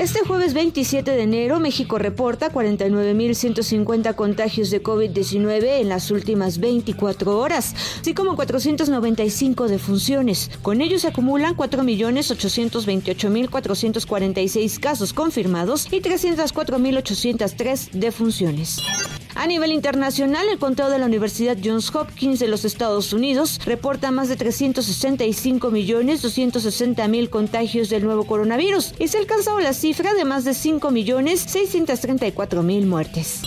Este jueves 27 de enero, México reporta 49.150 contagios de COVID-19 en las últimas 24 horas, así como 495 defunciones. Con ello se acumulan 4.828.446 casos confirmados y 304.803 defunciones. A nivel internacional, el conteo de la Universidad Johns Hopkins de los Estados Unidos reporta más de 365 millones 260 mil contagios del nuevo coronavirus y se ha alcanzado la cifra de más de 5 millones 634 mil muertes.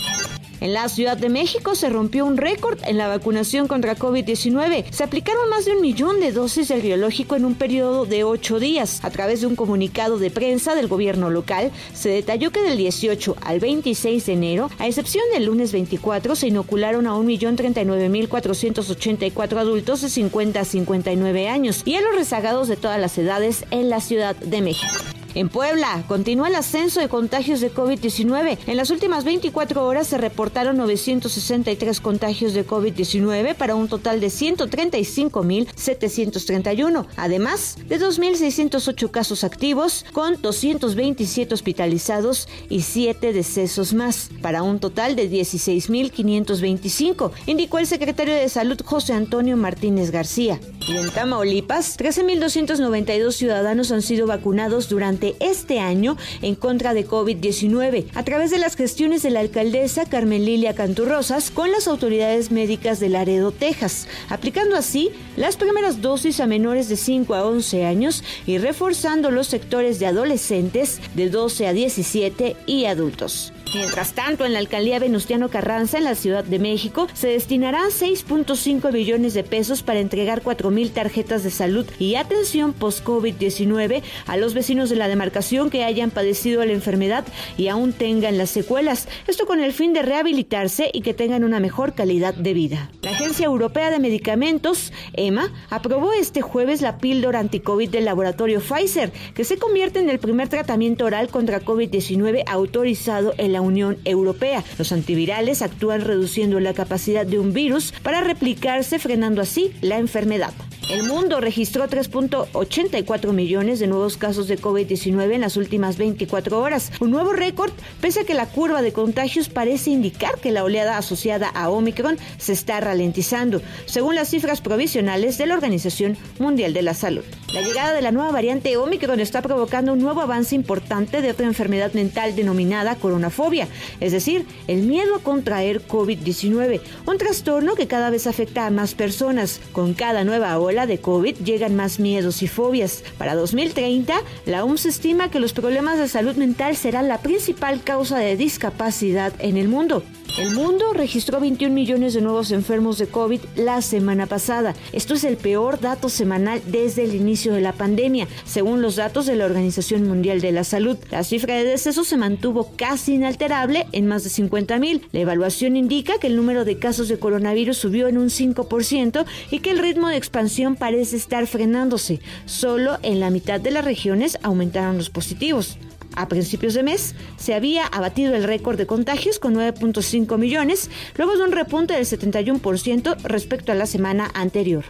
En la Ciudad de México se rompió un récord en la vacunación contra COVID-19. Se aplicaron más de un millón de dosis del biológico en un periodo de ocho días. A través de un comunicado de prensa del gobierno local, se detalló que del 18 al 26 de enero, a excepción del lunes 24, se inocularon a 1.039.484 adultos de 50 a 59 años y a los rezagados de todas las edades en la Ciudad de México. En Puebla, continúa el ascenso de contagios de COVID-19. En las últimas 24 horas se reportaron 963 contagios de COVID-19 para un total de 135.731, además de 2.608 casos activos, con 227 hospitalizados y 7 decesos más, para un total de 16.525, indicó el secretario de Salud José Antonio Martínez García. Y en Tamaulipas, 13.292 ciudadanos han sido vacunados durante este año en contra de COVID-19 a través de las gestiones de la alcaldesa Carmen Lilia Canturrosas con las autoridades médicas de Laredo, Texas, aplicando así las primeras dosis a menores de 5 a 11 años y reforzando los sectores de adolescentes de 12 a 17 y adultos. Mientras tanto, en la alcaldía Venustiano Carranza, en la Ciudad de México, se destinarán 6.5 billones de pesos para entregar 4.000 tarjetas de salud y atención post-COVID-19 a los vecinos de la demarcación que hayan padecido la enfermedad y aún tengan las secuelas. Esto con el fin de rehabilitarse y que tengan una mejor calidad de vida. Agencia Europea de Medicamentos, EMA, aprobó este jueves la píldora anticovid del laboratorio Pfizer, que se convierte en el primer tratamiento oral contra COVID-19 autorizado en la Unión Europea. Los antivirales actúan reduciendo la capacidad de un virus para replicarse, frenando así la enfermedad. El mundo registró 3.84 millones de nuevos casos de COVID-19 en las últimas 24 horas, un nuevo récord, pese a que la curva de contagios parece indicar que la oleada asociada a Omicron se está ralentizando, según las cifras provisionales de la Organización Mundial de la Salud. La llegada de la nueva variante Omicron está provocando un nuevo avance importante de otra enfermedad mental denominada coronafobia, es decir, el miedo a contraer COVID-19, un trastorno que cada vez afecta a más personas. Con cada nueva ola de COVID llegan más miedos y fobias. Para 2030, la OMS estima que los problemas de salud mental serán la principal causa de discapacidad en el mundo. El mundo registró 21 millones de nuevos enfermos de COVID la semana pasada. Esto es el peor dato semanal desde el inicio de la pandemia, según los datos de la Organización Mundial de la Salud. La cifra de decesos se mantuvo casi inalterable en más de 50 mil. La evaluación indica que el número de casos de coronavirus subió en un 5% y que el ritmo de expansión parece estar frenándose. Solo en la mitad de las regiones aumentaron los positivos. A principios de mes se había abatido el récord de contagios con 9.5 millones, luego de un repunte del 71% respecto a la semana anterior.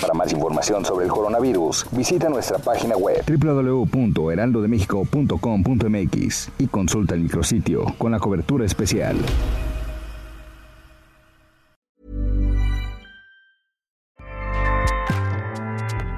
Para más información sobre el coronavirus, visita nuestra página web www.heraldodemexico.com.mx y consulta el micrositio con la cobertura especial.